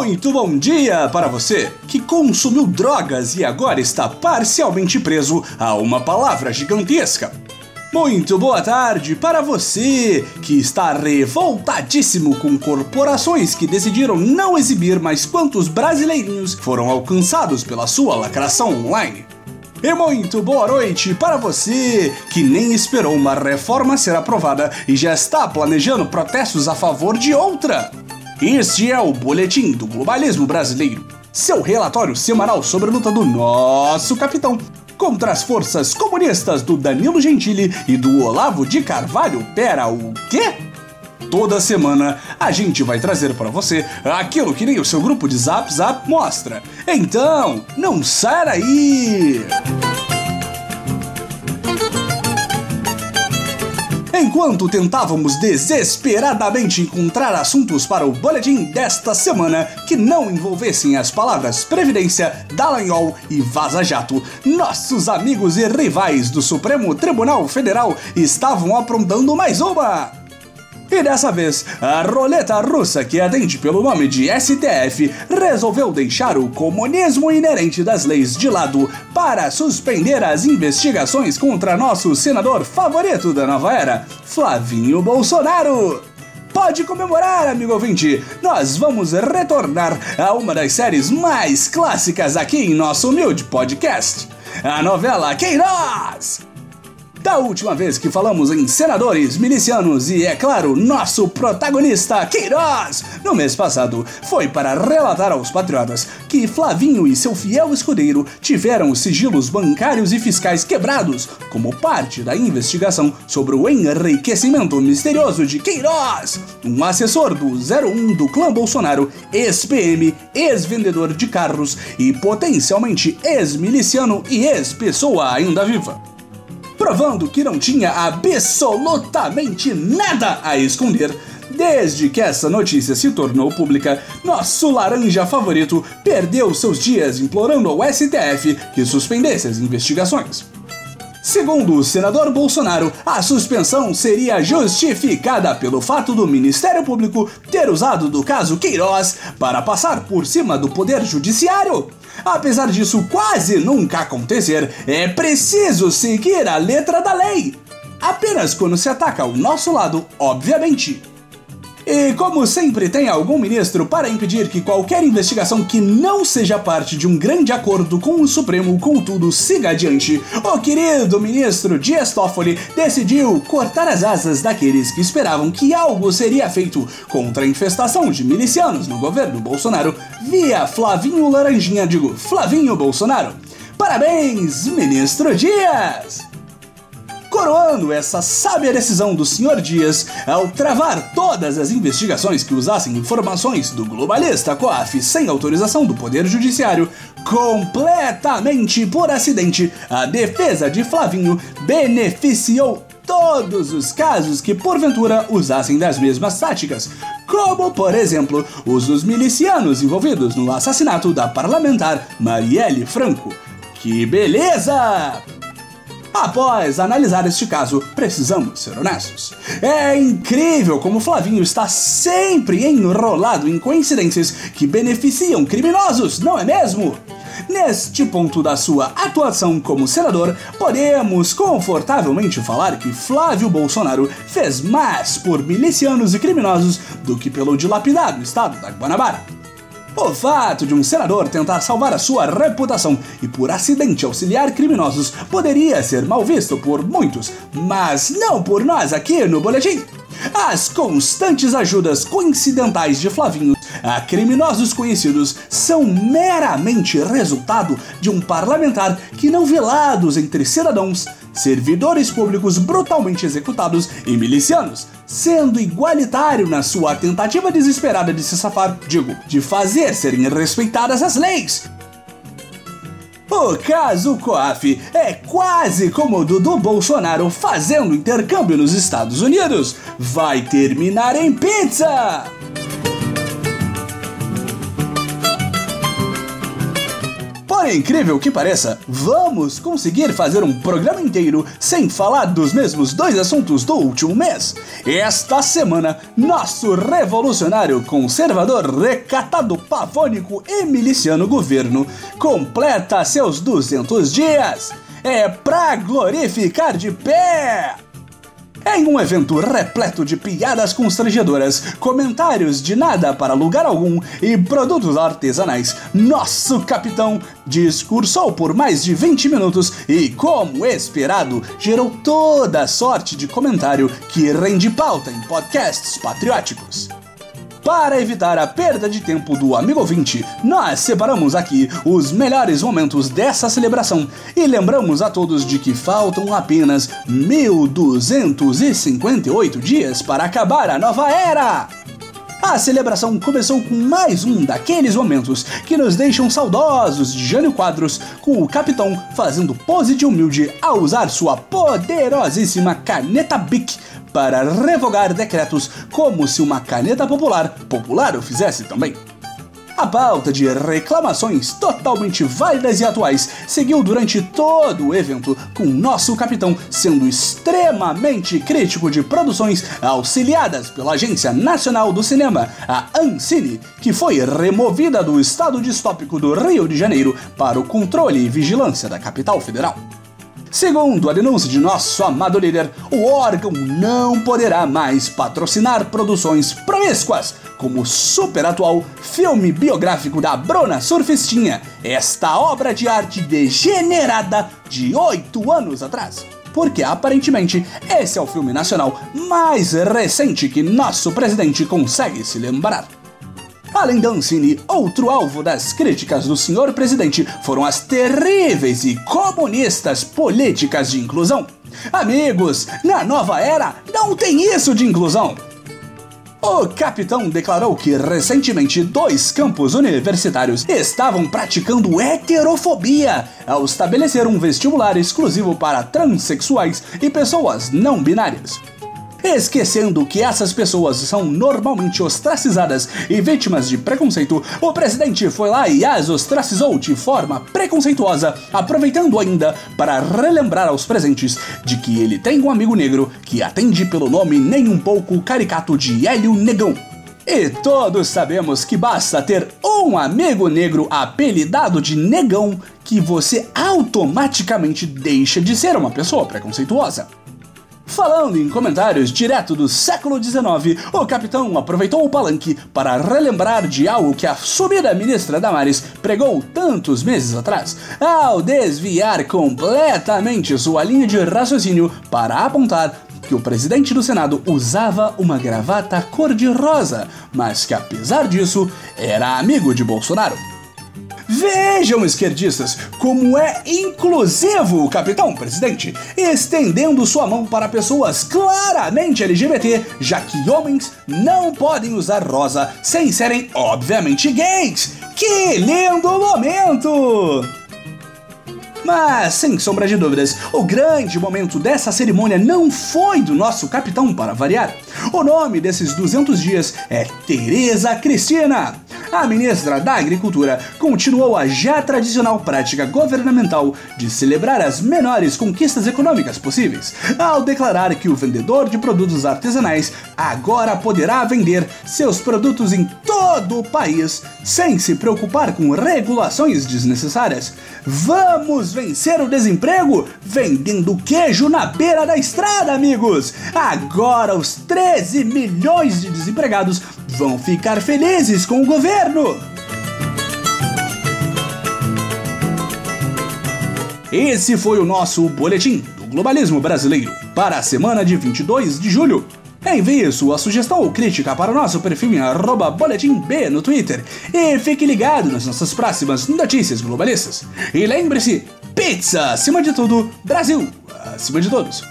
Muito bom dia para você que consumiu drogas e agora está parcialmente preso a uma palavra gigantesca. Muito boa tarde para você que está revoltadíssimo com corporações que decidiram não exibir mais quantos brasileirinhos foram alcançados pela sua lacração online. E muito boa noite para você que nem esperou uma reforma ser aprovada e já está planejando protestos a favor de outra. Este é o Boletim do Globalismo Brasileiro, seu relatório semanal sobre a luta do nosso capitão contra as forças comunistas do Danilo Gentili e do Olavo de Carvalho. Pera, o quê? Toda semana a gente vai trazer para você aquilo que nem o seu grupo de Zap Zap mostra. Então, não sai daí! Enquanto tentávamos desesperadamente encontrar assuntos para o boletim desta semana que não envolvessem as palavras Previdência, Dallagnol e Vaza Jato, nossos amigos e rivais do Supremo Tribunal Federal estavam aprontando mais uma! E dessa vez, a roleta russa, que atende pelo nome de STF, resolveu deixar o comunismo inerente das leis de lado para suspender as investigações contra nosso senador favorito da nova era, Flavinho Bolsonaro. Pode comemorar, amigo ouvinte! Nós vamos retornar a uma das séries mais clássicas aqui em nosso humilde podcast, a novela Queiroz! Da última vez que falamos em senadores, milicianos e, é claro, nosso protagonista, Queiroz, no mês passado, foi para relatar aos patriotas que Flavinho e seu fiel escudeiro tiveram os sigilos bancários e fiscais quebrados como parte da investigação sobre o enriquecimento misterioso de Queiroz, um assessor do 01 do clã Bolsonaro, ex-PM, ex-vendedor de carros e potencialmente ex-miliciano e ex-pessoa ainda viva provando que não tinha absolutamente nada a esconder. Desde que essa notícia se tornou pública, nosso laranja favorito perdeu seus dias implorando ao STF que suspendesse as investigações. Segundo o senador Bolsonaro, a suspensão seria justificada pelo fato do Ministério Público ter usado do caso Queiroz para passar por cima do Poder Judiciário. Apesar disso quase nunca acontecer, é preciso seguir a letra da lei. Apenas quando se ataca o nosso lado, obviamente. E como sempre tem algum ministro para impedir que qualquer investigação que não seja parte de um grande acordo com o Supremo, contudo, siga adiante, o querido ministro Dias Toffoli decidiu cortar as asas daqueles que esperavam que algo seria feito contra a infestação de milicianos no governo Bolsonaro via Flavinho Laranjinha, digo, Flavinho Bolsonaro. Parabéns, ministro Dias! Coroando essa sábia decisão do Sr. Dias ao travar todas as investigações que usassem informações do globalista COAF sem autorização do Poder Judiciário, completamente por acidente, a defesa de Flavinho beneficiou todos os casos que porventura usassem das mesmas táticas, como, por exemplo, os dos milicianos envolvidos no assassinato da parlamentar Marielle Franco. Que beleza! Após analisar este caso, precisamos ser honestos. É incrível como Flavinho está sempre enrolado em coincidências que beneficiam criminosos, não é mesmo? Neste ponto da sua atuação como senador, podemos confortavelmente falar que Flávio Bolsonaro fez mais por milicianos e criminosos do que pelo dilapidado estado da Guanabara. O fato de um senador tentar salvar a sua reputação e por acidente auxiliar criminosos poderia ser mal visto por muitos, mas não por nós aqui no Boletim. As constantes ajudas coincidentais de Flavinho a criminosos conhecidos são meramente resultado de um parlamentar que não vê lados entre cidadãos, servidores públicos brutalmente executados e milicianos, sendo igualitário na sua tentativa desesperada de se safar, digo, de fazer serem respeitadas as leis. O caso COAF é quase como o do Bolsonaro fazendo intercâmbio nos Estados Unidos. Vai terminar em pizza! Por incrível que pareça, vamos conseguir fazer um programa inteiro sem falar dos mesmos dois assuntos do último mês. Esta semana, nosso revolucionário conservador, recatado, pavônico e miliciano governo completa seus 200 dias. É pra glorificar de pé! Em um evento repleto de piadas constrangedoras, comentários de nada para lugar algum e produtos artesanais, nosso capitão discursou por mais de 20 minutos e, como esperado, gerou toda sorte de comentário que rende pauta em podcasts patrióticos. Para evitar a perda de tempo do amigo ouvinte, nós separamos aqui os melhores momentos dessa celebração e lembramos a todos de que faltam apenas 1258 dias para acabar a nova era! A celebração começou com mais um daqueles momentos que nos deixam saudosos de Jânio Quadros, com o capitão fazendo pose de humilde ao usar sua poderosíssima caneta Bic para revogar decretos como se uma caneta popular popular o fizesse também. A pauta de reclamações totalmente válidas e atuais seguiu durante todo o evento, com nosso capitão sendo extremamente crítico de produções auxiliadas pela Agência Nacional do Cinema, a Ancine, que foi removida do estado distópico do Rio de Janeiro para o controle e vigilância da capital federal. Segundo a denúncia de nosso amado líder, o órgão não poderá mais patrocinar produções promíscuas, como o super atual filme biográfico da Bruna Surfistinha, esta obra de arte degenerada de oito anos atrás. Porque aparentemente esse é o filme nacional mais recente que nosso presidente consegue se lembrar. Além da Ancine, outro alvo das críticas do senhor presidente foram as terríveis e comunistas políticas de inclusão. Amigos, na nova era não tem isso de inclusão. O capitão declarou que recentemente dois campos universitários estavam praticando heterofobia ao estabelecer um vestibular exclusivo para transexuais e pessoas não binárias esquecendo que essas pessoas são normalmente ostracizadas e vítimas de preconceito, o presidente foi lá e as ostracizou de forma preconceituosa, aproveitando ainda para relembrar aos presentes de que ele tem um amigo negro que atende pelo nome nem um pouco caricato de Hélio Negão. E todos sabemos que basta ter um amigo negro apelidado de negão que você automaticamente deixa de ser uma pessoa preconceituosa. Falando em comentários direto do século XIX, o capitão aproveitou o palanque para relembrar de algo que a sumida ministra Damares pregou tantos meses atrás, ao desviar completamente sua linha de raciocínio para apontar que o presidente do Senado usava uma gravata cor-de-rosa, mas que apesar disso era amigo de Bolsonaro. Vejam, esquerdistas, como é inclusivo o capitão presidente, estendendo sua mão para pessoas claramente LGBT, já que homens não podem usar rosa sem serem, obviamente, gays. Que lindo momento! Mas, sem sombra de dúvidas, o grande momento dessa cerimônia não foi do nosso capitão para variar. O nome desses 200 dias é Tereza Cristina. A ministra da Agricultura continuou a já tradicional prática governamental de celebrar as menores conquistas econômicas possíveis, ao declarar que o vendedor de produtos artesanais agora poderá vender seus produtos em todo o país sem se preocupar com regulações desnecessárias. Vamos vencer o desemprego vendendo queijo na beira da estrada, amigos! Agora os 13 milhões de desempregados vão ficar felizes com o governo! Esse foi o nosso boletim do globalismo brasileiro para a semana de 22 de julho. Envie sua sugestão ou crítica para o nosso perfil em boletimb no Twitter e fique ligado nas nossas próximas notícias globalistas. E lembre-se, pizza acima de tudo, Brasil acima de todos.